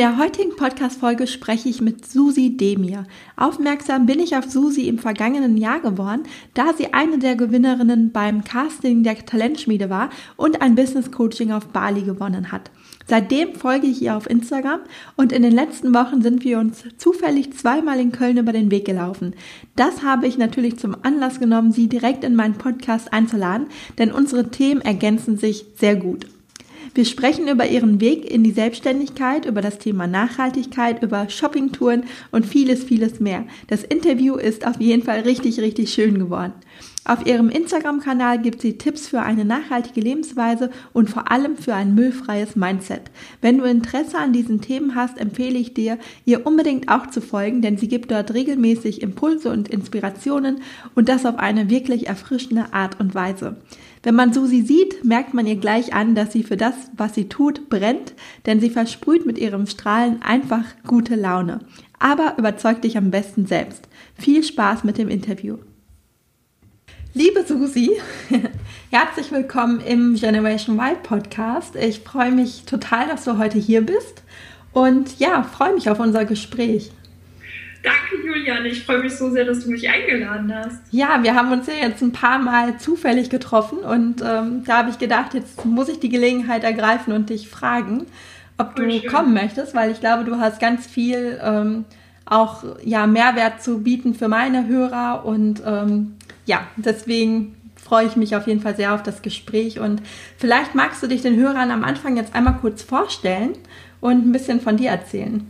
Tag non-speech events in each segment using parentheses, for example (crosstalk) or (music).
Der heutigen Podcast-Folge spreche ich mit Susi Demir. Aufmerksam bin ich auf Susi im vergangenen Jahr geworden, da sie eine der Gewinnerinnen beim Casting der Talentschmiede war und ein Business Coaching auf Bali gewonnen hat. Seitdem folge ich ihr auf Instagram und in den letzten Wochen sind wir uns zufällig zweimal in Köln über den Weg gelaufen. Das habe ich natürlich zum Anlass genommen, sie direkt in meinen Podcast einzuladen, denn unsere Themen ergänzen sich sehr gut. Wir sprechen über ihren Weg in die Selbstständigkeit, über das Thema Nachhaltigkeit, über Shoppingtouren und vieles, vieles mehr. Das Interview ist auf jeden Fall richtig, richtig schön geworden. Auf ihrem Instagram-Kanal gibt sie Tipps für eine nachhaltige Lebensweise und vor allem für ein müllfreies Mindset. Wenn du Interesse an diesen Themen hast, empfehle ich dir, ihr unbedingt auch zu folgen, denn sie gibt dort regelmäßig Impulse und Inspirationen und das auf eine wirklich erfrischende Art und Weise. Wenn man Susi sieht, merkt man ihr gleich an, dass sie für das, was sie tut, brennt, denn sie versprüht mit ihrem Strahlen einfach gute Laune. Aber überzeugt dich am besten selbst. Viel Spaß mit dem Interview. Liebe Susi, (laughs) herzlich willkommen im Generation Y Podcast. Ich freue mich total, dass du heute hier bist und ja, freue mich auf unser Gespräch. Danke, Julian. Ich freue mich so sehr, dass du mich eingeladen hast. Ja, wir haben uns ja jetzt ein paar Mal zufällig getroffen und ähm, da habe ich gedacht, jetzt muss ich die Gelegenheit ergreifen und dich fragen, ob du schön. kommen möchtest, weil ich glaube, du hast ganz viel ähm, auch ja, Mehrwert zu bieten für meine Hörer und ähm, ja, deswegen freue ich mich auf jeden Fall sehr auf das Gespräch und vielleicht magst du dich den Hörern am Anfang jetzt einmal kurz vorstellen und ein bisschen von dir erzählen.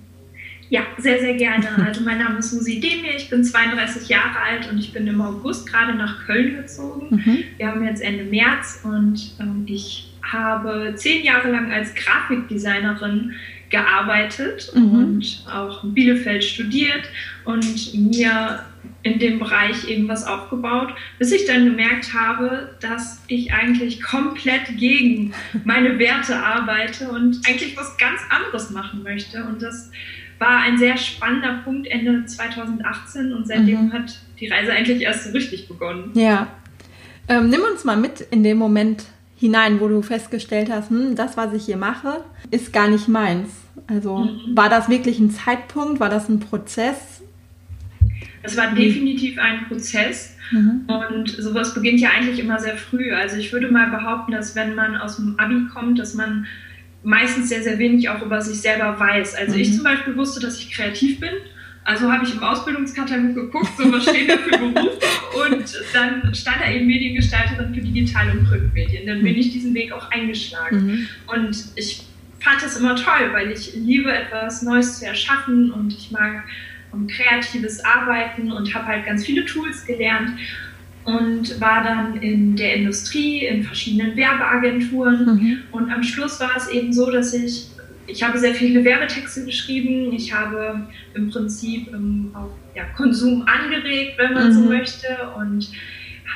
Ja, sehr, sehr gerne. Also mein Name ist Susi Demir, ich bin 32 Jahre alt und ich bin im August gerade nach Köln gezogen. Mhm. Wir haben jetzt Ende März und ähm, ich habe zehn Jahre lang als Grafikdesignerin gearbeitet mhm. und auch in Bielefeld studiert und mir in dem Bereich eben was aufgebaut, bis ich dann gemerkt habe, dass ich eigentlich komplett gegen meine Werte arbeite und eigentlich was ganz anderes machen möchte. Und das war ein sehr spannender Punkt Ende 2018 und seitdem mhm. hat die Reise eigentlich erst so richtig begonnen. Ja. Ähm, nimm uns mal mit in den Moment hinein, wo du festgestellt hast, hm, das, was ich hier mache, ist gar nicht meins. Also mhm. war das wirklich ein Zeitpunkt? War das ein Prozess? Es war definitiv ein Prozess. Mhm. Und sowas beginnt ja eigentlich immer sehr früh. Also ich würde mal behaupten, dass wenn man aus dem Abi kommt, dass man meistens sehr, sehr wenig auch über sich selber weiß. Also mhm. ich zum Beispiel wusste, dass ich kreativ bin. Also habe ich im Ausbildungskatalog geguckt, so was steht da für Berufe und dann stand da eben Mediengestalterin für Digital- und Printmedien. Dann bin mhm. ich diesen Weg auch eingeschlagen. Mhm. Und ich fand das immer toll, weil ich liebe etwas Neues zu erschaffen und ich mag um, kreatives Arbeiten und habe halt ganz viele Tools gelernt und war dann in der Industrie, in verschiedenen Werbeagenturen. Mhm. Und am Schluss war es eben so, dass ich, ich habe sehr viele Werbetexte geschrieben, ich habe im Prinzip ähm, auch ja, Konsum angeregt, wenn man mhm. so möchte. Und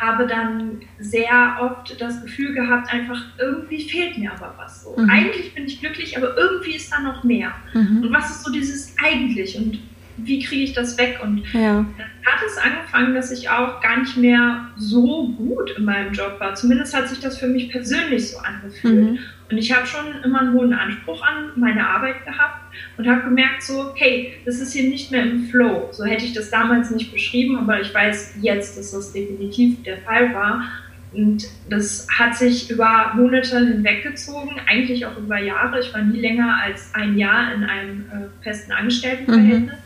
habe dann sehr oft das Gefühl gehabt, einfach irgendwie fehlt mir aber was. So. Mhm. Eigentlich bin ich glücklich, aber irgendwie ist da noch mehr. Mhm. Und was ist so dieses eigentlich? Und wie kriege ich das weg? Und ja. dann hat es angefangen, dass ich auch gar nicht mehr so gut in meinem Job war. Zumindest hat sich das für mich persönlich so angefühlt. Mhm. Und ich habe schon immer einen hohen Anspruch an meine Arbeit gehabt und habe gemerkt, so, hey, das ist hier nicht mehr im Flow. So hätte ich das damals nicht beschrieben, aber ich weiß jetzt, dass das definitiv der Fall war. Und das hat sich über Monate hinweggezogen, eigentlich auch über Jahre. Ich war nie länger als ein Jahr in einem äh, festen Angestelltenverhältnis. Mhm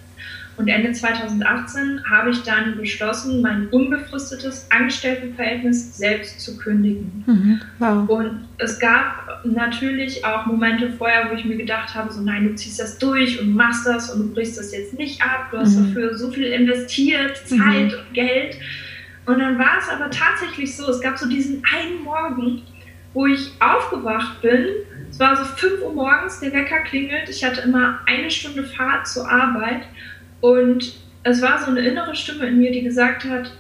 Und Ende 2018 habe ich dann beschlossen, mein unbefristetes Angestelltenverhältnis selbst zu kündigen. Mhm. Wow. Und es gab natürlich auch Momente vorher, wo ich mir gedacht habe, so nein, du ziehst das durch und machst das und du brichst das jetzt nicht ab. Du hast mhm. dafür so viel investiert, Zeit mhm. und Geld. Und dann war es aber tatsächlich so, es gab so diesen einen Morgen, wo ich aufgewacht bin. Es war so 5 Uhr morgens, der Wecker klingelt. Ich hatte immer eine Stunde Fahrt zur Arbeit. Und es war so eine innere Stimme in mir, die gesagt hat,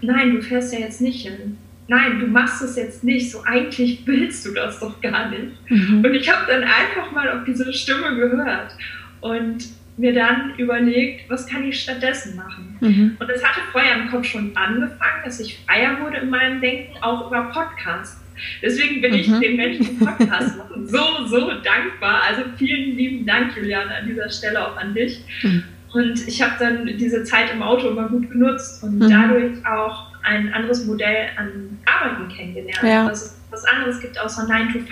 nein, du fährst ja jetzt nicht hin. Nein, du machst es jetzt nicht. So eigentlich willst du das doch gar nicht. Mhm. Und ich habe dann einfach mal auf diese Stimme gehört. Und mir dann überlegt, was kann ich stattdessen machen. Mhm. Und es hatte vorher im Kopf schon angefangen, dass ich freier wurde in meinem Denken, auch über Podcasts. Deswegen bin mhm. ich den Menschen, die Podcasts machen, so, so dankbar. Also vielen lieben Dank, Juliane, an dieser Stelle auch an dich. Und ich habe dann diese Zeit im Auto immer gut genutzt und mhm. dadurch auch ein anderes Modell an Arbeiten kennengelernt, ja. dass es was anderes gibt außer 9 to 5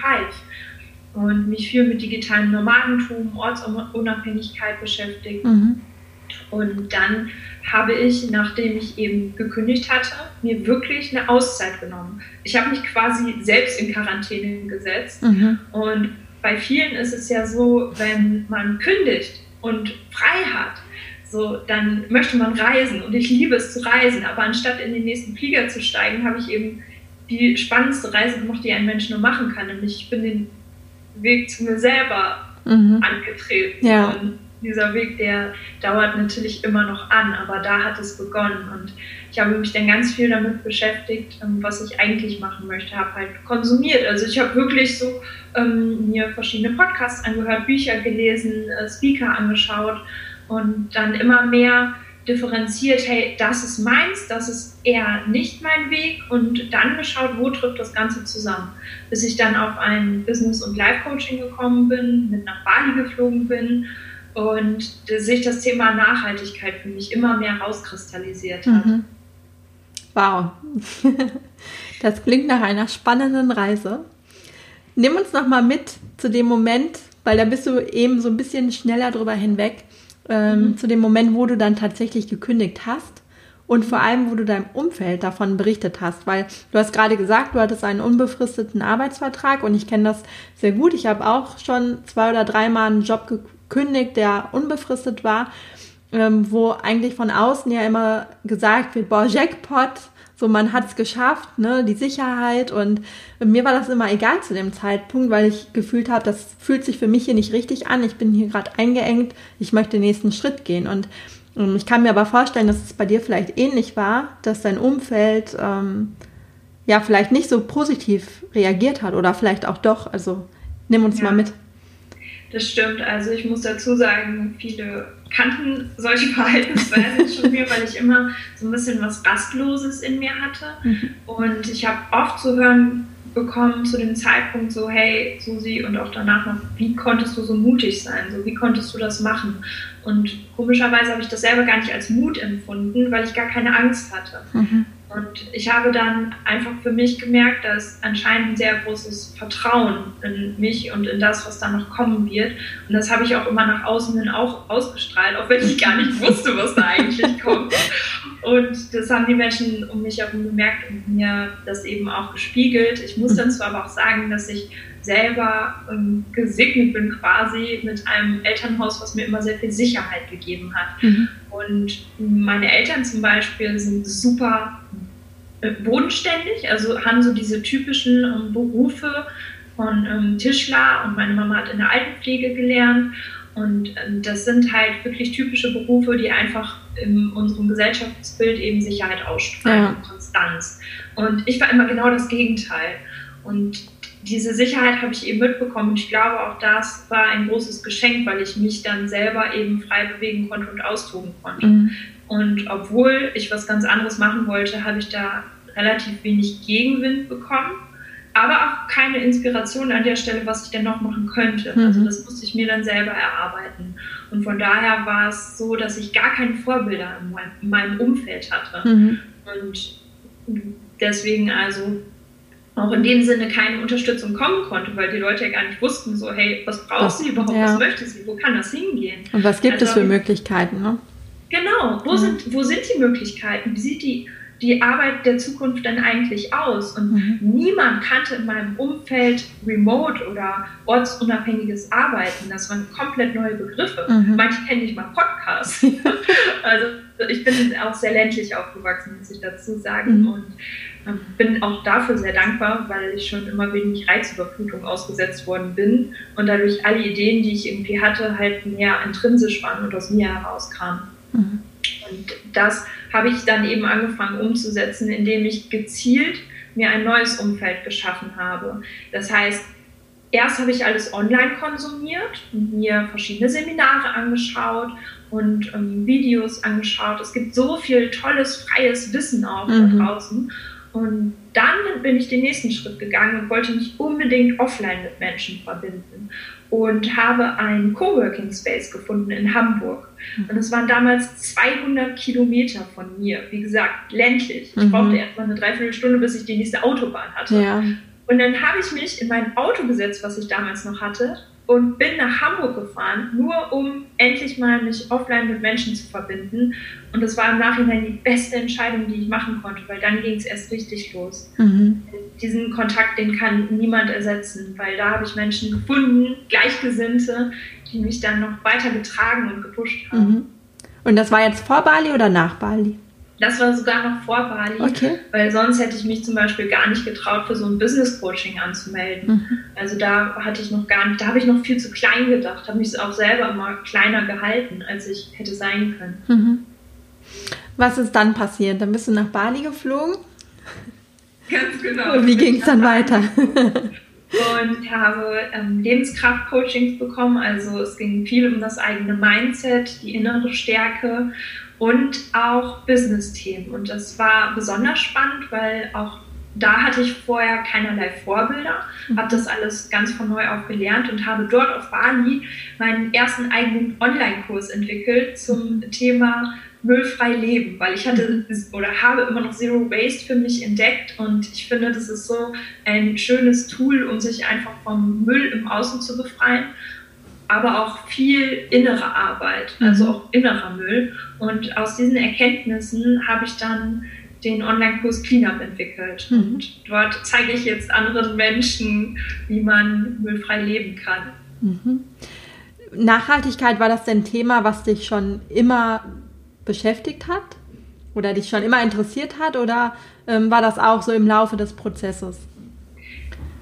und mich viel mit digitalem Nomadentum, Ortsunabhängigkeit beschäftigt. Mhm. Und dann habe ich, nachdem ich eben gekündigt hatte, mir wirklich eine Auszeit genommen. Ich habe mich quasi selbst in Quarantäne gesetzt. Mhm. Und bei vielen ist es ja so, wenn man kündigt und frei hat, so, dann möchte man reisen und ich liebe es zu reisen, aber anstatt in den nächsten Flieger zu steigen, habe ich eben die spannendste Reise gemacht, die ein Mensch nur machen kann. Nämlich ich bin den Weg zu mir selber mhm. angetreten. Ja. Und dieser Weg, der dauert natürlich immer noch an, aber da hat es begonnen. Und ich habe mich dann ganz viel damit beschäftigt, ähm, was ich eigentlich machen möchte. Habe halt konsumiert. Also ich habe wirklich so ähm, mir verschiedene Podcasts angehört, Bücher gelesen, äh, Speaker angeschaut und dann immer mehr differenziert, hey, das ist meins, das ist eher nicht mein Weg und dann geschaut, wo trifft das Ganze zusammen. Bis ich dann auf ein Business- und Life-Coaching gekommen bin, mit nach Bali geflogen bin und sich das Thema Nachhaltigkeit für mich immer mehr rauskristallisiert hat. Mhm. Wow, (laughs) das klingt nach einer spannenden Reise. Nimm uns noch mal mit zu dem Moment, weil da bist du eben so ein bisschen schneller drüber hinweg ähm, mhm. zu dem Moment, wo du dann tatsächlich gekündigt hast und vor allem, wo du deinem Umfeld davon berichtet hast, weil du hast gerade gesagt, du hattest einen unbefristeten Arbeitsvertrag und ich kenne das sehr gut. Ich habe auch schon zwei oder dreimal einen Job gekündigt, der unbefristet war, ähm, wo eigentlich von außen ja immer gesagt wird, boah, Jackpot, so man hat es geschafft, ne, die Sicherheit. Und mir war das immer egal zu dem Zeitpunkt, weil ich gefühlt habe, das fühlt sich für mich hier nicht richtig an, ich bin hier gerade eingeengt, ich möchte den nächsten Schritt gehen. Und ähm, ich kann mir aber vorstellen, dass es bei dir vielleicht ähnlich war, dass dein Umfeld ähm, ja vielleicht nicht so positiv reagiert hat oder vielleicht auch doch, also nimm uns ja. mal mit. Das stimmt. Also ich muss dazu sagen, viele kannten solche (laughs) Verhaltensweisen schon mir, weil ich immer so ein bisschen was Rastloses in mir hatte. Mhm. Und ich habe oft zu hören bekommen zu dem Zeitpunkt so, hey Susi und auch danach noch, wie konntest du so mutig sein? So, wie konntest du das machen? Und komischerweise habe ich das selber gar nicht als Mut empfunden, weil ich gar keine Angst hatte. Mhm. Und ich habe dann einfach für mich gemerkt, dass anscheinend ein sehr großes Vertrauen in mich und in das, was da noch kommen wird. Und das habe ich auch immer nach außen hin auch ausgestrahlt, auch wenn ich gar nicht wusste, was da eigentlich (laughs) kommt. Und das haben die Menschen um mich herum gemerkt und mir das eben auch gespiegelt. Ich muss dazu aber auch sagen, dass ich selber ähm, gesegnet bin quasi mit einem Elternhaus, was mir immer sehr viel Sicherheit gegeben hat. Mhm. Und meine Eltern zum Beispiel sind super bodenständig, also haben so diese typischen ähm, Berufe von ähm, Tischler und meine Mama hat in der Altenpflege gelernt. Und ähm, das sind halt wirklich typische Berufe, die einfach in unserem Gesellschaftsbild eben Sicherheit ausstrahlen ja. und Konstanz. Und ich war immer genau das Gegenteil. Und diese Sicherheit habe ich eben mitbekommen. Und ich glaube, auch das war ein großes Geschenk, weil ich mich dann selber eben frei bewegen konnte und austoben konnte. Mhm. Und obwohl ich was ganz anderes machen wollte, habe ich da relativ wenig Gegenwind bekommen, aber auch keine Inspiration an der Stelle, was ich denn noch machen könnte. Mhm. Also das musste ich mir dann selber erarbeiten. Und von daher war es so, dass ich gar keine Vorbilder in meinem Umfeld hatte. Mhm. Und deswegen also auch in dem Sinne keine Unterstützung kommen konnte, weil die Leute ja gar nicht wussten, so, hey, was braucht was, sie überhaupt, ja. was möchte sie, wo kann das hingehen? Und was gibt also, es für Möglichkeiten, ne? Genau, wo, mhm. sind, wo sind die Möglichkeiten? Wie sieht die, die Arbeit der Zukunft denn eigentlich aus? Und mhm. niemand kannte in meinem Umfeld Remote oder ortsunabhängiges Arbeiten. Das waren komplett neue Begriffe. Mhm. Manche kennen nicht mal Podcasts. (laughs) also ich bin auch sehr ländlich aufgewachsen, muss ich dazu sagen. Mhm. Und ähm, bin auch dafür sehr dankbar, weil ich schon immer wenig Reizüberflutung ausgesetzt worden bin und dadurch alle Ideen, die ich irgendwie hatte, halt mehr intrinsisch waren und aus mir herauskamen. Und das habe ich dann eben angefangen umzusetzen, indem ich gezielt mir ein neues Umfeld geschaffen habe. Das heißt, erst habe ich alles online konsumiert und mir verschiedene Seminare angeschaut und ähm, Videos angeschaut. Es gibt so viel tolles, freies Wissen auch mhm. da draußen. Und dann bin ich den nächsten Schritt gegangen und wollte mich unbedingt offline mit Menschen verbinden und habe einen Coworking Space gefunden in Hamburg. Mhm. Und es waren damals 200 Kilometer von mir. Wie gesagt, ländlich. Ich mhm. brauchte erst mal eine Dreiviertelstunde, bis ich die nächste Autobahn hatte. Ja. Und dann habe ich mich in mein Auto gesetzt, was ich damals noch hatte, und bin nach Hamburg gefahren, nur um endlich mal mich offline mit Menschen zu verbinden. Und das war im Nachhinein die beste Entscheidung, die ich machen konnte, weil dann ging es erst richtig los. Mhm. Diesen Kontakt, den kann niemand ersetzen, weil da habe ich Menschen gefunden, Gleichgesinnte, die mich dann noch weiter getragen und gepusht haben. Mhm. Und das war jetzt vor Bali oder nach Bali? Das war sogar noch vor Bali, okay. weil sonst hätte ich mich zum Beispiel gar nicht getraut, für so ein Business Coaching anzumelden. Mhm. Also da hatte ich noch gar nicht, da habe ich noch viel zu klein gedacht, habe mich auch selber immer kleiner gehalten, als ich hätte sein können. Mhm. Was ist dann passiert? Dann bist du nach Bali geflogen? Ganz genau. Und wie ging es dann weiter? und habe ähm, Lebenskraft-Coachings bekommen. Also es ging viel um das eigene Mindset, die innere Stärke und auch Business-Themen. Und das war besonders spannend, weil auch da hatte ich vorher keinerlei Vorbilder, mhm. habe das alles ganz von neu auf gelernt und habe dort auf Bali meinen ersten eigenen Online-Kurs entwickelt zum Thema müllfrei leben, weil ich hatte mhm. oder habe immer noch Zero Waste für mich entdeckt und ich finde, das ist so ein schönes Tool, um sich einfach vom Müll im Außen zu befreien aber auch viel innere Arbeit, also mhm. auch innerer Müll. Und aus diesen Erkenntnissen habe ich dann den Online-Kurs Cleanup entwickelt. Mhm. Und dort zeige ich jetzt anderen Menschen, wie man müllfrei leben kann. Mhm. Nachhaltigkeit, war das denn Thema, was dich schon immer beschäftigt hat? Oder dich schon immer interessiert hat? Oder ähm, war das auch so im Laufe des Prozesses?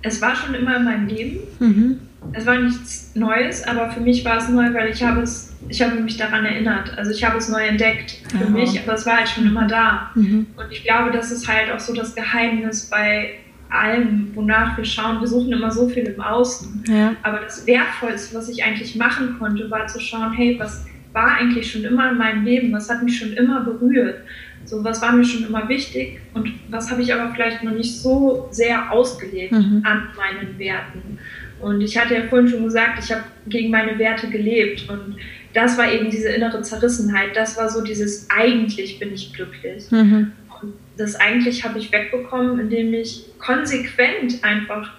Es war schon immer in meinem Leben. Mhm es war nichts Neues, aber für mich war es neu, weil ich habe es, ich habe mich daran erinnert. Also ich habe es neu entdeckt für Aha. mich, aber es war halt schon immer da. Mhm. Und ich glaube, das ist halt auch so das Geheimnis bei allem, wonach wir schauen. Wir suchen immer so viel im Außen. Ja. Aber das Wertvollste, was ich eigentlich machen konnte, war zu schauen, hey, was war eigentlich schon immer in meinem Leben? Was hat mich schon immer berührt? So, was war mir schon immer wichtig und was habe ich aber vielleicht noch nicht so sehr ausgelebt mhm. an meinen Werten? Und ich hatte ja vorhin schon gesagt, ich habe gegen meine Werte gelebt. Und das war eben diese innere Zerrissenheit. Das war so dieses eigentlich bin ich glücklich. Mhm. Und das eigentlich habe ich wegbekommen, indem ich konsequent einfach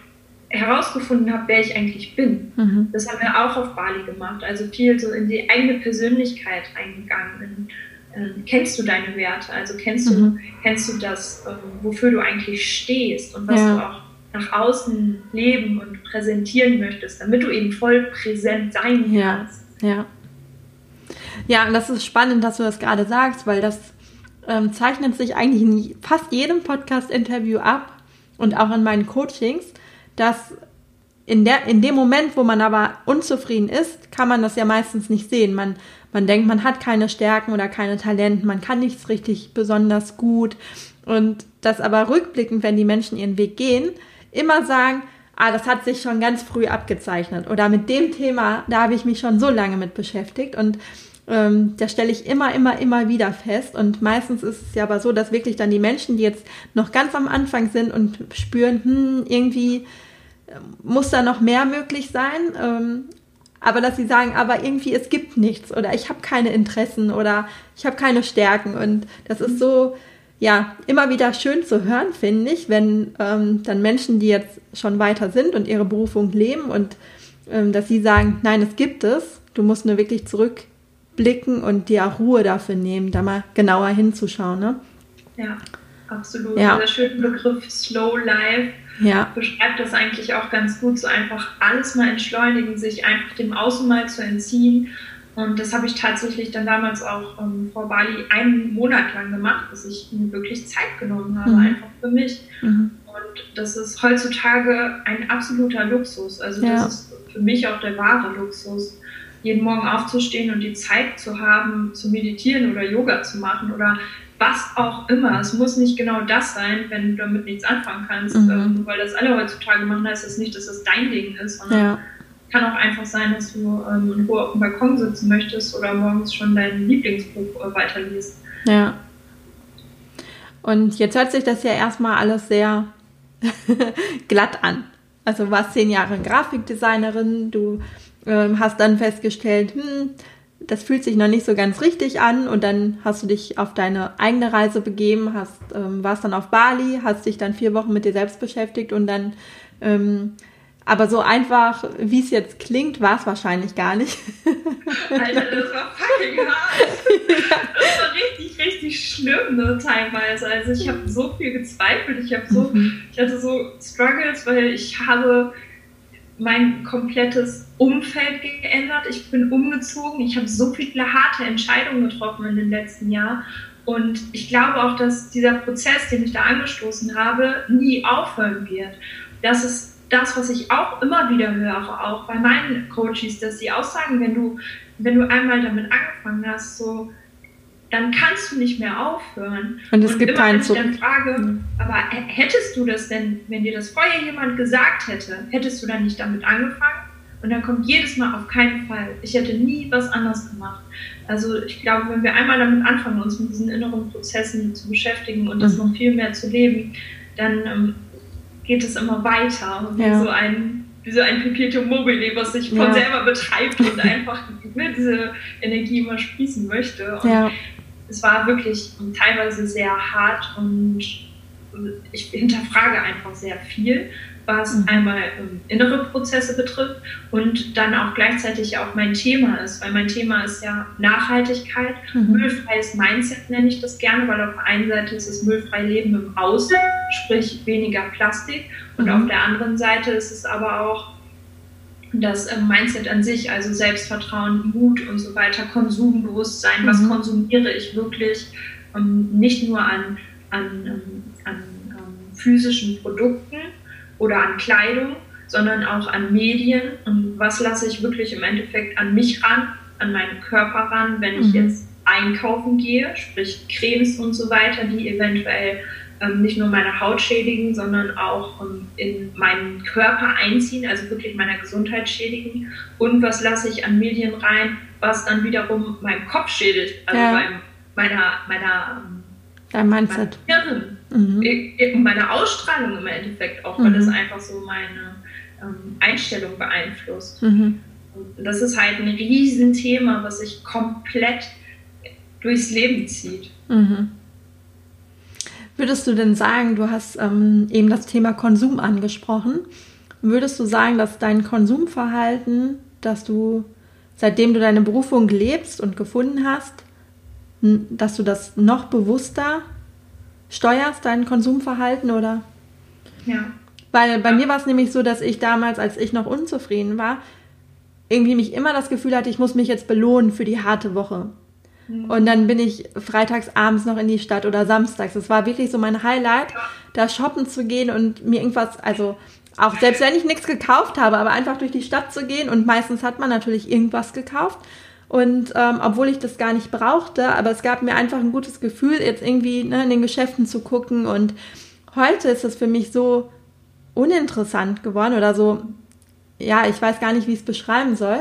herausgefunden habe, wer ich eigentlich bin. Mhm. Das haben wir auch auf Bali gemacht. Also viel so in die eigene Persönlichkeit eingegangen. In, äh, kennst du deine Werte? Also kennst du, mhm. kennst du das, äh, wofür du eigentlich stehst und was ja. du auch nach außen leben und präsentieren möchtest, damit du eben voll präsent sein kannst. Ja, ja. Ja, und das ist spannend, dass du das gerade sagst, weil das ähm, zeichnet sich eigentlich in fast jedem Podcast-Interview ab und auch in meinen Coachings, dass in, der, in dem Moment, wo man aber unzufrieden ist, kann man das ja meistens nicht sehen. Man, man denkt, man hat keine Stärken oder keine Talenten, man kann nichts richtig besonders gut. Und das aber rückblickend, wenn die Menschen ihren Weg gehen, immer sagen, ah, das hat sich schon ganz früh abgezeichnet. Oder mit dem Thema, da habe ich mich schon so lange mit beschäftigt. Und ähm, da stelle ich immer, immer, immer wieder fest. Und meistens ist es ja aber so, dass wirklich dann die Menschen, die jetzt noch ganz am Anfang sind und spüren, hm, irgendwie ähm, muss da noch mehr möglich sein, ähm, aber dass sie sagen, aber irgendwie es gibt nichts oder ich habe keine Interessen oder ich habe keine Stärken und das ist so, ja, immer wieder schön zu hören, finde ich, wenn ähm, dann Menschen, die jetzt schon weiter sind und ihre Berufung leben und ähm, dass sie sagen, nein, es gibt es, du musst nur wirklich zurück blicken und dir auch Ruhe dafür nehmen, da mal genauer hinzuschauen. Ne? Ja, absolut. Ja. Der schöne Begriff Slow Life ja. beschreibt das eigentlich auch ganz gut, so einfach alles mal entschleunigen, sich einfach dem Außen mal zu entziehen. Und das habe ich tatsächlich dann damals auch ähm, vor Bali einen Monat lang gemacht, dass ich mir wirklich Zeit genommen habe, mhm. einfach für mich. Mhm. Und das ist heutzutage ein absoluter Luxus. Also ja. das ist für mich auch der wahre Luxus jeden Morgen aufzustehen und die Zeit zu haben, zu meditieren oder Yoga zu machen oder was auch immer. Es muss nicht genau das sein, wenn du damit nichts anfangen kannst. Mhm. Ähm, weil das alle heutzutage machen, heißt das nicht, dass das dein Ding ist, sondern ja. kann auch einfach sein, dass du ähm, in Ruhe auf dem Balkon sitzen möchtest oder morgens schon dein Lieblingsbuch äh, weiterliest. Ja. Und jetzt hört sich das ja erstmal alles sehr (laughs) glatt an. Also warst zehn Jahre Grafikdesignerin, du ähm, hast dann festgestellt, hm, das fühlt sich noch nicht so ganz richtig an und dann hast du dich auf deine eigene Reise begeben, hast, ähm, warst dann auf Bali, hast dich dann vier Wochen mit dir selbst beschäftigt und dann, ähm, aber so einfach, wie es jetzt klingt, war es wahrscheinlich gar nicht. (laughs) Alter, das war fucking hart. (laughs) Das war richtig, richtig schlimm ne, teilweise. Also ich habe so viel gezweifelt, ich habe so, mhm. ich hatte so Struggles, weil ich habe mein komplettes Umfeld geändert. Ich bin umgezogen. Ich habe so viele harte Entscheidungen getroffen in den letzten Jahren. Und ich glaube auch, dass dieser Prozess, den ich da angestoßen habe, nie aufhören wird. Das ist das, was ich auch immer wieder höre, auch bei meinen Coaches, dass sie auch sagen, wenn du, wenn du einmal damit angefangen hast, so dann kannst du nicht mehr aufhören. Und es und gibt keinen Zug. dann frage, aber hättest du das denn, wenn dir das vorher jemand gesagt hätte, hättest du dann nicht damit angefangen? Und dann kommt jedes Mal auf keinen Fall. Ich hätte nie was anderes gemacht. Also ich glaube, wenn wir einmal damit anfangen, uns mit diesen inneren Prozessen zu beschäftigen und das mhm. noch viel mehr zu leben, dann ähm, geht es immer weiter. Und ja. wie so ein, wie so ein Perpetuum mobile, was sich von ja. selber betreibt und einfach ne, diese Energie immer sprießen möchte. Und ja es war wirklich teilweise sehr hart und ich hinterfrage einfach sehr viel, was mhm. einmal ähm, innere Prozesse betrifft und dann auch gleichzeitig auch mein Thema ist, weil mein Thema ist ja Nachhaltigkeit, mhm. müllfreies Mindset nenne ich das gerne, weil auf der einen Seite ist es müllfrei Leben im Außen, sprich weniger Plastik und mhm. auf der anderen Seite ist es aber auch das ähm, Mindset an sich, also Selbstvertrauen, Mut und so weiter, Konsumbewusstsein, mhm. was konsumiere ich wirklich, ähm, nicht nur an, an, ähm, an ähm, physischen Produkten oder an Kleidung, sondern auch an Medien und was lasse ich wirklich im Endeffekt an mich ran, an meinen Körper ran, wenn ich mhm. jetzt einkaufen gehe, sprich Cremes und so weiter, die eventuell ähm, nicht nur meine Haut schädigen, sondern auch ähm, in meinen Körper einziehen, also wirklich meiner Gesundheit schädigen. Und was lasse ich an Medien rein, was dann wiederum meinen Kopf schädigt, also ja. beim, meiner, meiner Dein Mindset. Hirn, mhm. meine Ausstrahlung im Endeffekt auch, weil mhm. das einfach so meine ähm, Einstellung beeinflusst. Mhm. Das ist halt ein Riesenthema, was sich komplett durchs Leben zieht. Mhm. Würdest du denn sagen, du hast ähm, eben das Thema Konsum angesprochen, würdest du sagen, dass dein Konsumverhalten, dass du seitdem du deine Berufung lebst und gefunden hast, dass du das noch bewusster steuerst, dein Konsumverhalten oder? Ja. Weil bei mir war es nämlich so, dass ich damals, als ich noch unzufrieden war, irgendwie mich immer das Gefühl hatte, ich muss mich jetzt belohnen für die harte Woche. Mhm. Und dann bin ich freitags abends noch in die Stadt oder samstags. Das war wirklich so mein Highlight, da shoppen zu gehen und mir irgendwas, also auch selbst wenn ich nichts gekauft habe, aber einfach durch die Stadt zu gehen und meistens hat man natürlich irgendwas gekauft. Und ähm, obwohl ich das gar nicht brauchte, aber es gab mir einfach ein gutes Gefühl, jetzt irgendwie ne, in den Geschäften zu gucken. Und heute ist es für mich so uninteressant geworden oder so, ja, ich weiß gar nicht, wie ich es beschreiben soll.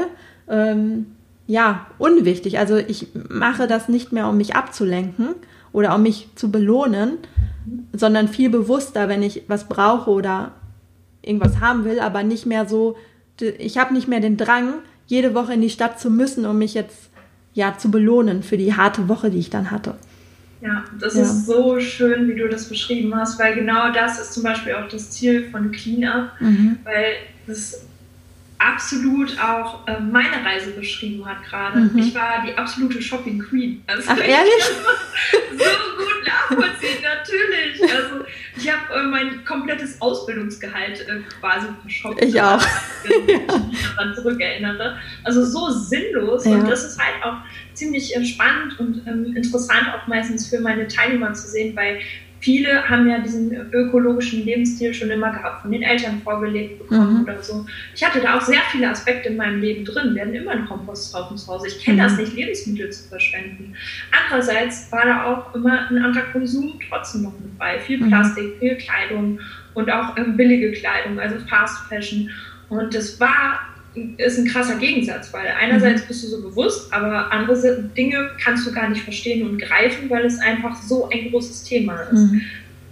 Ähm, ja, unwichtig. Also ich mache das nicht mehr, um mich abzulenken oder um mich zu belohnen, sondern viel bewusster, wenn ich was brauche oder irgendwas haben will, aber nicht mehr so, ich habe nicht mehr den Drang, jede Woche in die Stadt zu müssen, um mich jetzt ja zu belohnen für die harte Woche, die ich dann hatte. Ja, das ja. ist so schön, wie du das beschrieben hast, weil genau das ist zum Beispiel auch das Ziel von Cleanup, mhm. weil das absolut auch äh, meine Reise beschrieben hat gerade. Mhm. Ich war die absolute Shopping Queen. Also Ach, ehrlich? so gut nachvollziehen, natürlich. Also ich habe äh, mein komplettes Ausbildungsgehalt äh, quasi verschoppt. Ich auch. Wenn ich mich daran zurückerinnere. Also so sinnlos ja. und das ist halt auch ziemlich äh, spannend und ähm, interessant auch meistens für meine Teilnehmer zu sehen, weil viele haben ja diesen ökologischen Lebensstil schon immer gehabt, von den Eltern vorgelegt bekommen mhm. oder so. Ich hatte da auch sehr viele Aspekte in meinem Leben drin. Wir hatten immer einen Komposthaufen zu Hause. Ich kenne mhm. das nicht, Lebensmittel zu verschwenden. Andererseits war da auch immer ein anderer Konsum trotzdem noch mit bei. Viel mhm. Plastik, viel Kleidung und auch ähm, billige Kleidung, also Fast Fashion. Und es war ist ein krasser Gegensatz, weil einerseits mhm. bist du so bewusst, aber andere Dinge kannst du gar nicht verstehen und greifen, weil es einfach so ein großes Thema ist. Mhm.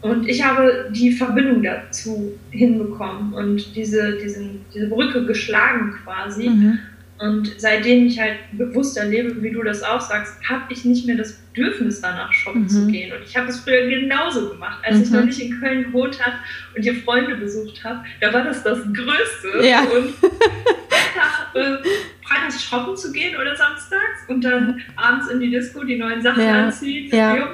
Und ich habe die Verbindung dazu hinbekommen und diese, diesen, diese Brücke geschlagen quasi. Mhm. Und seitdem ich halt bewusster lebe, wie du das auch sagst, habe ich nicht mehr das Bedürfnis danach shoppen mhm. zu gehen. Und ich habe es früher genauso gemacht, als mhm. ich noch nicht in Köln gewohnt habe und hier Freunde besucht habe. Da war das das Größte. Ja. Und Freitag, äh, freitags shoppen zu gehen oder samstags und dann abends in die Disco die neuen Sachen ja. anziehen. Ja.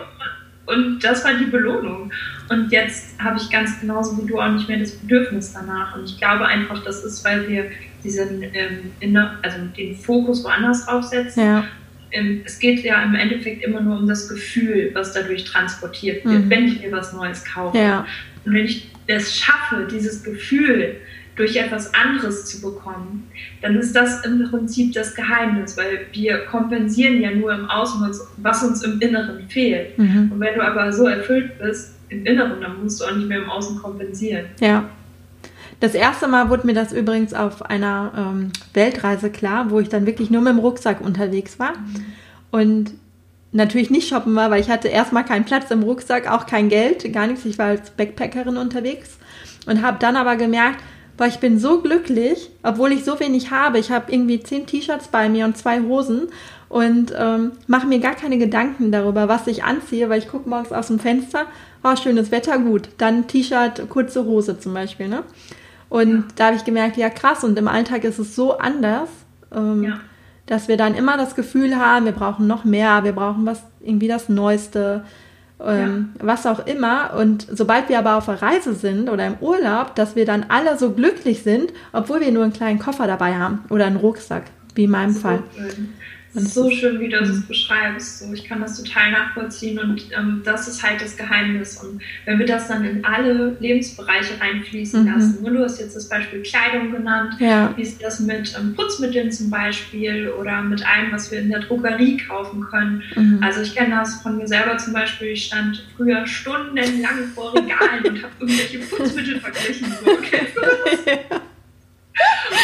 Und das war die Belohnung. Und jetzt habe ich ganz genauso wie du auch nicht mehr das Bedürfnis danach. Und ich glaube einfach, das ist, weil wir diesen, ähm, also den Fokus woanders draufsetzen. Ja. Ähm, es geht ja im Endeffekt immer nur um das Gefühl, was dadurch transportiert wird, mhm. wenn ich mir was Neues kaufe. Ja. Und wenn ich es schaffe, dieses Gefühl durch etwas anderes zu bekommen, dann ist das im Prinzip das Geheimnis, weil wir kompensieren ja nur im Außen, was uns im Inneren fehlt. Mhm. Und wenn du aber so erfüllt bist im Inneren, dann musst du auch nicht mehr im Außen kompensieren. Ja. Das erste Mal wurde mir das übrigens auf einer ähm, Weltreise klar, wo ich dann wirklich nur mit dem Rucksack unterwegs war. Mhm. Und natürlich nicht shoppen war, weil ich hatte erstmal keinen Platz im Rucksack, auch kein Geld, gar nichts. Ich war als Backpackerin unterwegs und habe dann aber gemerkt, weil ich bin so glücklich, obwohl ich so wenig habe. Ich habe irgendwie zehn T-Shirts bei mir und zwei Hosen und ähm, mache mir gar keine Gedanken darüber, was ich anziehe, weil ich gucke morgens aus dem Fenster, oh, schönes Wetter, gut. Dann T-Shirt, kurze Hose zum Beispiel, ne? Und da habe ich gemerkt, ja krass, und im Alltag ist es so anders, ähm, dass wir dann immer das Gefühl haben, wir brauchen noch mehr, wir brauchen was, irgendwie das Neueste ähm, ja. was auch immer. Und sobald wir aber auf der Reise sind oder im Urlaub, dass wir dann alle so glücklich sind, obwohl wir nur einen kleinen Koffer dabei haben oder einen Rucksack, wie in meinem Fall. Schön. Und so schön, wie du das mhm. beschreibst. So, ich kann das total nachvollziehen und ähm, das ist halt das Geheimnis. Und wenn wir das dann in alle Lebensbereiche reinfließen mhm. lassen, und du hast jetzt das Beispiel Kleidung genannt, ja. wie ist das mit ähm, Putzmitteln zum Beispiel oder mit allem, was wir in der Drogerie kaufen können. Mhm. Also ich kenne das von mir selber zum Beispiel. Ich stand früher stundenlang vor Regalen und habe irgendwelche Putzmittel verglichen. So, kennst (laughs) du (laughs) das?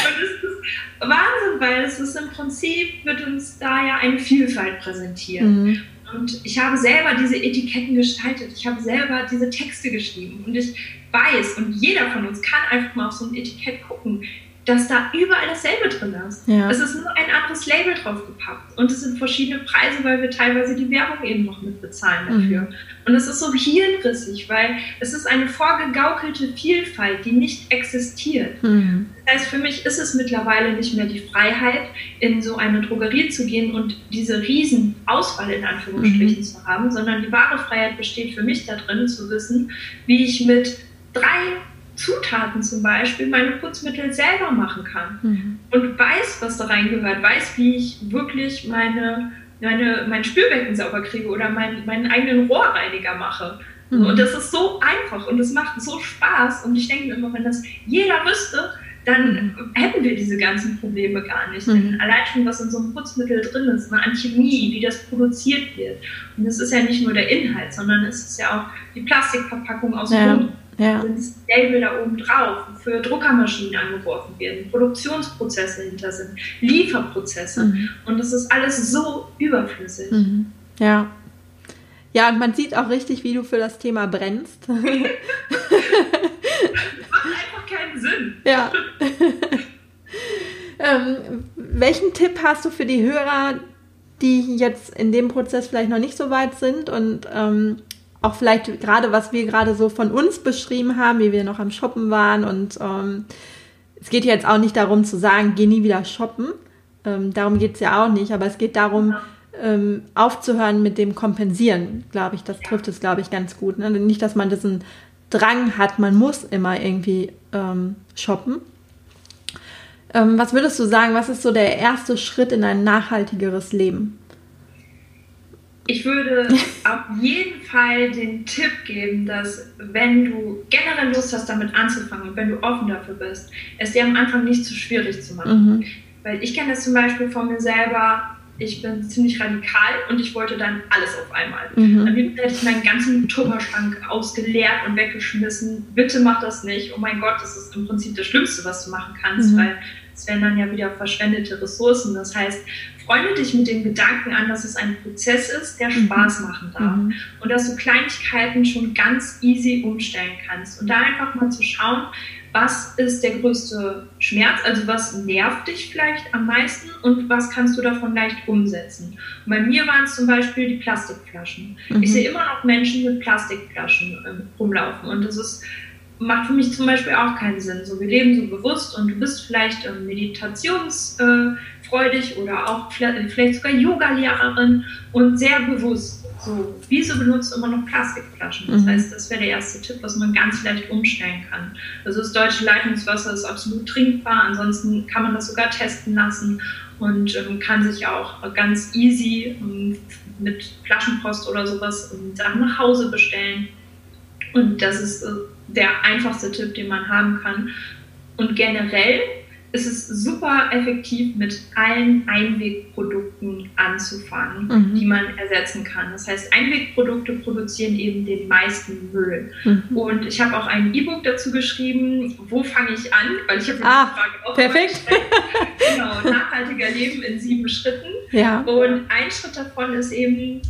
Und es ist Wahnsinn, weil es ist im Prinzip, wird uns da ja eine Vielfalt präsentiert. Mhm. Und ich habe selber diese Etiketten gestaltet, ich habe selber diese Texte geschrieben und ich weiß, und jeder von uns kann einfach mal auf so ein Etikett gucken, dass da überall dasselbe drin ist. Ja. Es ist nur ein anderes Label draufgepackt und es sind verschiedene Preise, weil wir teilweise die Werbung eben noch mit bezahlen dafür. Mhm. Und es ist so hirnrissig, weil es ist eine vorgegaukelte Vielfalt, die nicht existiert. Mhm. Das heißt, für mich ist es mittlerweile nicht mehr die Freiheit, in so eine Drogerie zu gehen und diese riesen Auswahl in Anführungsstrichen mhm. zu haben, sondern die wahre Freiheit besteht für mich darin zu wissen, wie ich mit drei Zutaten zum Beispiel meine Putzmittel selber machen kann mhm. und weiß, was da reingehört, weiß, wie ich wirklich meine, meine, mein Spülbecken sauber kriege oder mein, meinen eigenen Rohrreiniger mache. Mhm. Und das ist so einfach und es macht so Spaß. Und ich denke mir immer, wenn das jeder wüsste, dann hätten wir diese ganzen Probleme gar nicht. Mhm. Denn allein schon, was in so einem Putzmittel drin ist, eine Chemie, wie das produziert wird. Und es ist ja nicht nur der Inhalt, sondern es ist ja auch die Plastikverpackung aus ja. Grund ja. sind Label da oben drauf, wofür Druckermaschinen angeworfen werden, Produktionsprozesse hinter sind, Lieferprozesse. Mhm. Und das ist alles so überflüssig. Mhm. Ja. Ja, und man sieht auch richtig, wie du für das Thema brennst. (laughs) Macht einfach keinen Sinn. Ja. (laughs) ähm, welchen Tipp hast du für die Hörer, die jetzt in dem Prozess vielleicht noch nicht so weit sind und ähm, auch vielleicht gerade, was wir gerade so von uns beschrieben haben, wie wir noch am Shoppen waren und ähm, es geht jetzt auch nicht darum zu sagen, geh nie wieder shoppen. Ähm, darum geht es ja auch nicht, aber es geht darum, ähm, aufzuhören mit dem Kompensieren, glaube ich. Das trifft es, glaube ich, ganz gut. Ne? Nicht, dass man diesen Drang hat, man muss immer irgendwie ähm, shoppen. Ähm, was würdest du sagen, was ist so der erste Schritt in ein nachhaltigeres Leben? Ich würde (laughs) auf jeden Fall den Tipp geben, dass wenn du generell Lust hast, damit anzufangen und wenn du offen dafür bist, es dir am Anfang nicht zu schwierig zu machen. Mhm. Weil ich kenne das zum Beispiel von mir selber, ich bin ziemlich radikal und ich wollte dann alles auf einmal. Mhm. Dann hätte ich meinen ganzen Tupperschrank ausgeleert und weggeschmissen. Bitte mach das nicht. Oh mein Gott, das ist im Prinzip das Schlimmste, was du machen kannst, mhm. weil es wären dann ja wieder verschwendete Ressourcen. Das heißt, freunde dich mit dem Gedanken an, dass es ein Prozess ist, der mhm. Spaß machen darf. Mhm. Und dass du Kleinigkeiten schon ganz easy umstellen kannst. Und da einfach mal zu schauen, was ist der größte Schmerz, also was nervt dich vielleicht am meisten und was kannst du davon leicht umsetzen. Und bei mir waren es zum Beispiel die Plastikflaschen. Mhm. Ich sehe immer noch Menschen mit Plastikflaschen ähm, rumlaufen und das ist macht für mich zum Beispiel auch keinen Sinn. So, wir leben so bewusst und du bist vielleicht ähm, meditationsfreudig oder auch vielleicht sogar Yoga-Lehrerin und sehr bewusst. So, wieso benutzt du immer noch Plastikflaschen? Das mhm. heißt, das wäre der erste Tipp, was man ganz leicht umstellen kann. Also das deutsche Leitungswasser ist absolut trinkbar, ansonsten kann man das sogar testen lassen und ähm, kann sich auch ganz easy ähm, mit Flaschenpost oder sowas ähm, Sachen nach Hause bestellen. Und das ist äh, der einfachste Tipp, den man haben kann. Und generell ist es super effektiv, mit allen Einwegprodukten anzufangen, mhm. die man ersetzen kann. Das heißt, Einwegprodukte produzieren eben den meisten Müll. Mhm. Und ich habe auch ein E-Book dazu geschrieben, wo fange ich an? Weil ich habe ah, die Frage auch perfekt. genau, nachhaltiger Leben in sieben Schritten. Ja. Und ein Schritt davon ist eben,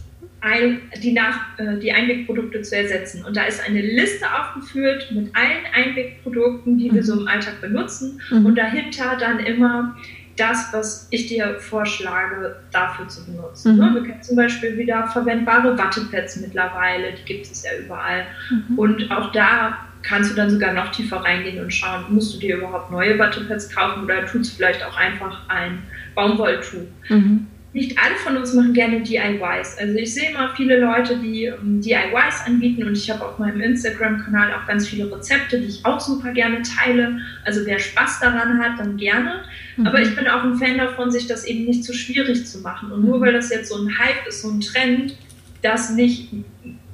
ein, die, nach, äh, die Einwegprodukte zu ersetzen. Und da ist eine Liste aufgeführt mit allen Einwegprodukten, die mhm. wir so im Alltag benutzen. Mhm. Und dahinter dann immer das, was ich dir vorschlage, dafür zu benutzen. Mhm. Wir kennen zum Beispiel wieder verwendbare Wattepads mittlerweile, die gibt es ja überall. Mhm. Und auch da kannst du dann sogar noch tiefer reingehen und schauen, musst du dir überhaupt neue Wattepads kaufen oder tut es vielleicht auch einfach ein Baumwolltuch. Mhm nicht alle von uns machen gerne DIYs. Also ich sehe immer viele Leute, die um, ähm, DIYs anbieten und ich habe auf meinem Instagram-Kanal auch ganz viele Rezepte, die ich auch super gerne teile. Also wer Spaß daran hat, dann gerne. Mhm. Aber ich bin auch ein Fan davon, sich das eben nicht zu schwierig zu machen. Und nur weil das jetzt so ein Hype ist, so ein Trend, das nicht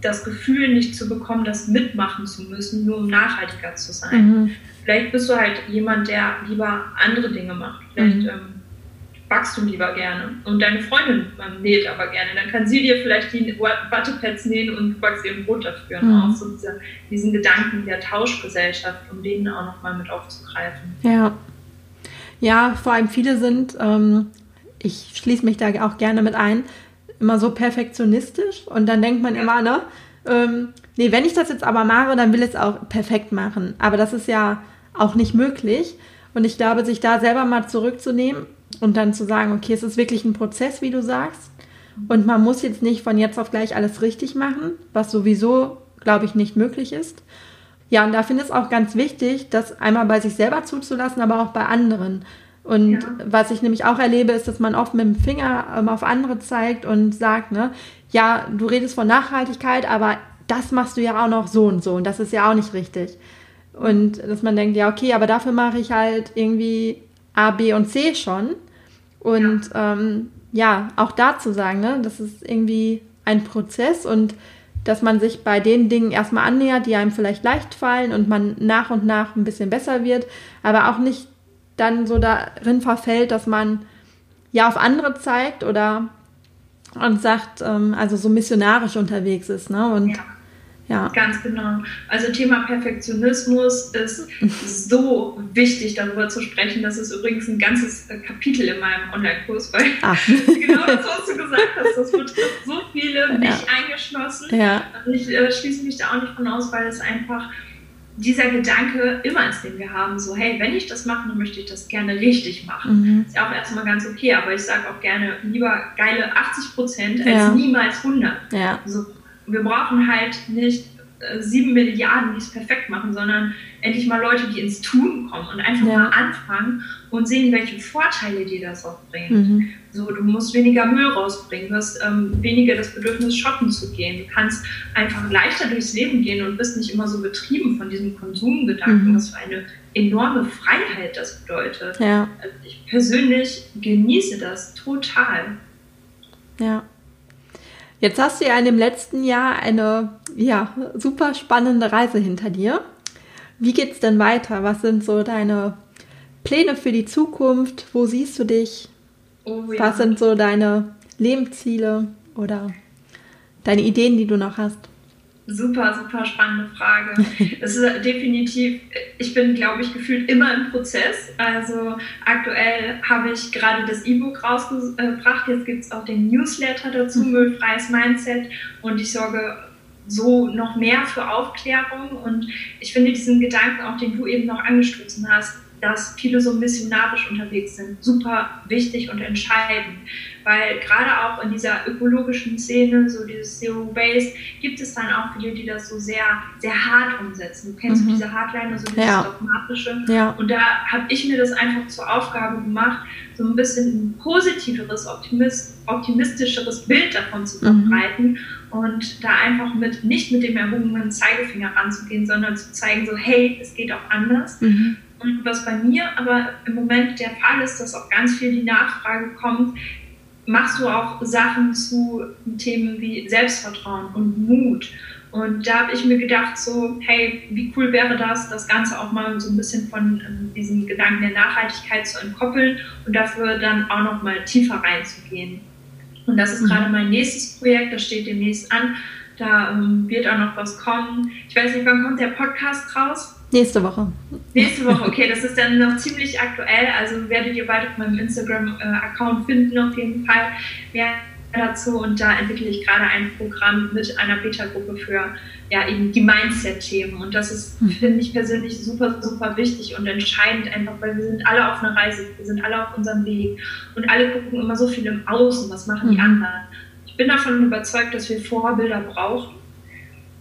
das Gefühl nicht zu bekommen, das mitmachen zu müssen, nur um nachhaltiger zu sein. Mhm. Vielleicht bist du halt jemand, der lieber andere Dinge macht. Vielleicht mhm. ähm, backst du lieber gerne und deine Freundin näht aber gerne. Dann kann sie dir vielleicht die Wattepads nähen und du backst ihr ein Brot dafür. Mhm. Auch so diese, diesen Gedanken der Tauschgesellschaft, um den auch nochmal mit aufzugreifen. Ja. Ja, vor allem viele sind, ähm, ich schließe mich da auch gerne mit ein, immer so perfektionistisch und dann denkt man ja. immer, ne, ähm, nee, wenn ich das jetzt aber mache, dann will ich es auch perfekt machen. Aber das ist ja auch nicht möglich. Und ich glaube, sich da selber mal zurückzunehmen und dann zu sagen, okay, es ist wirklich ein Prozess, wie du sagst. Und man muss jetzt nicht von jetzt auf gleich alles richtig machen, was sowieso, glaube ich, nicht möglich ist. Ja, und da finde ich es auch ganz wichtig, das einmal bei sich selber zuzulassen, aber auch bei anderen. Und ja. was ich nämlich auch erlebe, ist, dass man oft mit dem Finger ähm, auf andere zeigt und sagt, ne, ja, du redest von Nachhaltigkeit, aber das machst du ja auch noch so und so und das ist ja auch nicht richtig. Und dass man denkt, ja, okay, aber dafür mache ich halt irgendwie A, B und C schon. Und ja, ähm, ja auch da zu sagen, ne, das ist irgendwie ein Prozess und dass man sich bei den Dingen erstmal annähert, die einem vielleicht leicht fallen und man nach und nach ein bisschen besser wird, aber auch nicht dann so darin verfällt, dass man ja auf andere zeigt oder und sagt, ähm, also so missionarisch unterwegs ist, ne? Und ja. Ja. Ganz genau. Also Thema Perfektionismus ist (laughs) so wichtig, darüber zu sprechen. Das ist übrigens ein ganzes äh, Kapitel in meinem Online-Kurs, weil (laughs) (laughs) genau das, was du gesagt hast, das betrifft so viele, mich ja. eingeschlossen. Ja. Und ich äh, schließe mich da auch nicht von aus, weil es einfach dieser Gedanke immer ist, den wir haben, so, hey, wenn ich das mache, dann möchte ich das gerne richtig machen. Mhm. Ist ja auch erstmal ganz okay, aber ich sage auch gerne lieber geile 80 Prozent als ja. niemals 100. Ja. Also wir brauchen halt nicht äh, sieben Milliarden, die es perfekt machen, sondern endlich mal Leute, die ins Tun kommen und einfach ja. mal anfangen und sehen, welche Vorteile dir das auch bringt. Mhm. So, du musst weniger Müll rausbringen, du hast ähm, weniger das Bedürfnis, shoppen zu gehen. Du kannst einfach leichter durchs Leben gehen und bist nicht immer so betrieben von diesem Konsumgedanken, mhm. was für eine enorme Freiheit das bedeutet. Ja. Also ich persönlich genieße das total. Ja. Jetzt hast du ja in dem letzten Jahr eine ja, super spannende Reise hinter dir. Wie geht's denn weiter? Was sind so deine Pläne für die Zukunft? Wo siehst du dich? Oh, ja. Was sind so deine Lebensziele oder deine Ideen, die du noch hast? Super, super spannende Frage. (laughs) Es ist definitiv, ich bin, glaube ich, gefühlt immer im Prozess. Also aktuell habe ich gerade das E-Book rausgebracht. Jetzt gibt es auch den Newsletter dazu, mhm. Müllfreies Mindset. Und ich sorge so noch mehr für Aufklärung. Und ich finde diesen Gedanken, auch den du eben noch angestoßen hast, dass viele so missionarisch unterwegs sind, super wichtig und entscheidend. Weil gerade auch in dieser ökologischen Szene, so dieses Zero Waste, gibt es dann auch viele, die das so sehr, sehr hart umsetzen. Du kennst mhm. diese Hardliner, so dieses ja. dogmatische. Ja. Und da habe ich mir das einfach zur Aufgabe gemacht, so ein bisschen ein positiveres, optimist, optimistischeres Bild davon zu mhm. verbreiten mhm. und da einfach mit, nicht mit dem erhobenen Zeigefinger ranzugehen, sondern zu zeigen, so, hey, es geht auch anders. Mhm. Und was bei mir aber im Moment der Fall ist, dass auch ganz viel die Nachfrage kommt, machst du auch Sachen zu Themen wie Selbstvertrauen und Mut. Und da habe ich mir gedacht, so, hey, wie cool wäre das, das Ganze auch mal so ein bisschen von ähm, diesem Gedanken der Nachhaltigkeit zu entkoppeln und dafür dann auch noch mal tiefer reinzugehen. Und das ist mhm. gerade mein nächstes Projekt, das steht demnächst an. Da ähm, wird auch noch was kommen. Ich weiß nicht, wann kommt der Podcast raus? Nächste Woche. Nächste Woche, okay, das ist dann noch ziemlich aktuell. Also werdet ihr bald auf meinem Instagram-Account finden, auf jeden Fall mehr dazu. Und da entwickle ich gerade ein Programm mit einer Beta-Gruppe für ja, eben die Mindset-Themen. Und das ist, hm. finde ich persönlich super, super wichtig und entscheidend, einfach weil wir sind alle auf einer Reise, wir sind alle auf unserem Weg und alle gucken immer so viel im Außen, was machen die hm. anderen. Ich bin davon überzeugt, dass wir Vorbilder brauchen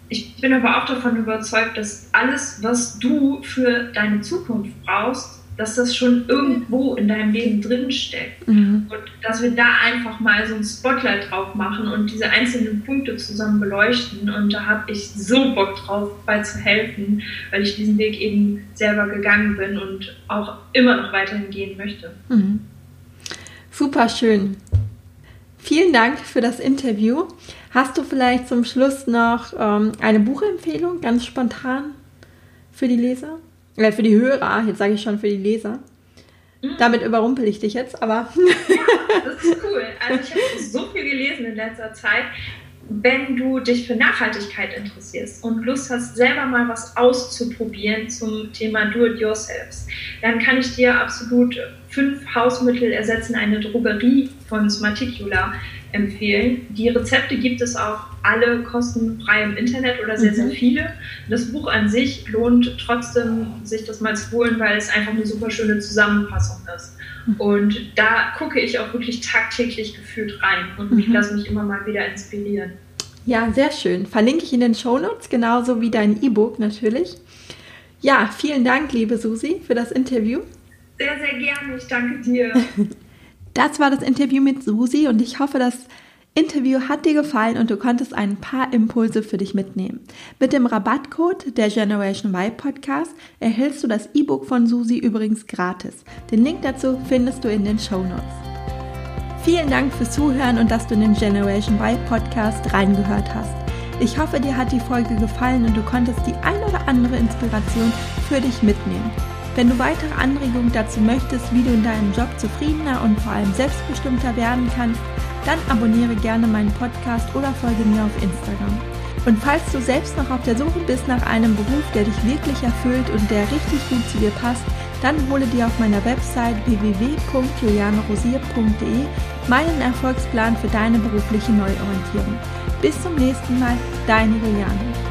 ich bin aber auch davon überzeugt, dass alles, was du für deine Zukunft brauchst, dass das schon irgendwo in deinem Leben drin steckt. Mhm. Und dass wir da einfach mal so ein Spotlight drauf machen und diese einzelnen Punkte zusammen beleuchten. Und da habe ich so Bock drauf, bei zu helfen, weil ich diesen Weg eben selber gegangen bin und auch immer noch weiterhin gehen möchte. Mhm. Super schön. Vielen Dank für das Interview. Hast du vielleicht zum Schluss noch ähm, eine Buchempfehlung, ganz spontan für die Leser? Äh, für die Hörer, jetzt sage ich schon für die Leser. Mhm. Damit überrumpel ich dich jetzt, aber. ja, (laughs) das ist cool. Also ich habe so viel gelesen in letzter Zeit. Wenn du dich für Nachhaltigkeit interessierst und Lust hast, selber mal was auszuprobieren zum Thema Do-it-yourselfs, dann kann ich dir absolut fünf Hausmittel ersetzen eine Drogerie von Smarticula empfehlen. Die Rezepte gibt es auch alle kostenfrei im Internet oder sehr, mhm. sehr viele. Das Buch an sich lohnt trotzdem, sich das mal zu holen, weil es einfach eine super schöne Zusammenfassung ist. Und da gucke ich auch wirklich tagtäglich gefühlt rein und mhm. lasse mich immer mal wieder inspirieren. Ja, sehr schön. Verlinke ich in den Shownotes, genauso wie dein E-Book natürlich. Ja, vielen Dank, liebe Susi, für das Interview. Sehr, sehr gerne. Ich danke dir. (laughs) Das war das Interview mit Susi und ich hoffe, das Interview hat dir gefallen und du konntest ein paar Impulse für dich mitnehmen. Mit dem Rabattcode der Generation Y Podcast erhältst du das E-Book von Susi übrigens gratis. Den Link dazu findest du in den Show Notes. Vielen Dank fürs Zuhören und dass du in den Generation Y Podcast reingehört hast. Ich hoffe, dir hat die Folge gefallen und du konntest die ein oder andere Inspiration für dich mitnehmen. Wenn du weitere Anregungen dazu möchtest, wie du in deinem Job zufriedener und vor allem selbstbestimmter werden kannst, dann abonniere gerne meinen Podcast oder folge mir auf Instagram. Und falls du selbst noch auf der Suche bist nach einem Beruf, der dich wirklich erfüllt und der richtig gut zu dir passt, dann hole dir auf meiner Website www.julianerosier.de meinen Erfolgsplan für deine berufliche Neuorientierung. Bis zum nächsten Mal, deine Juliane.